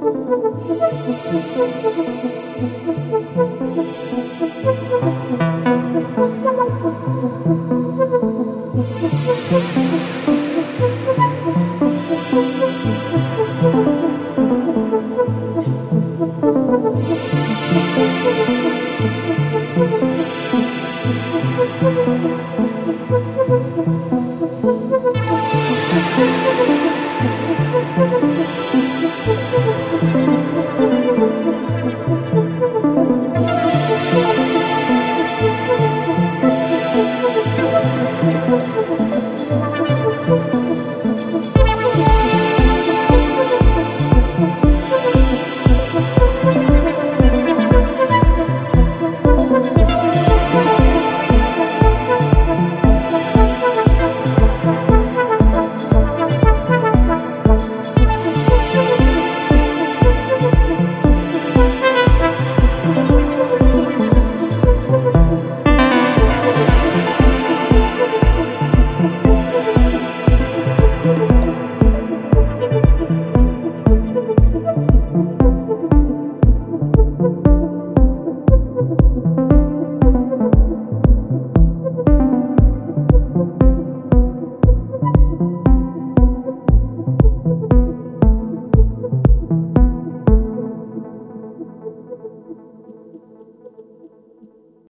フフフフフフ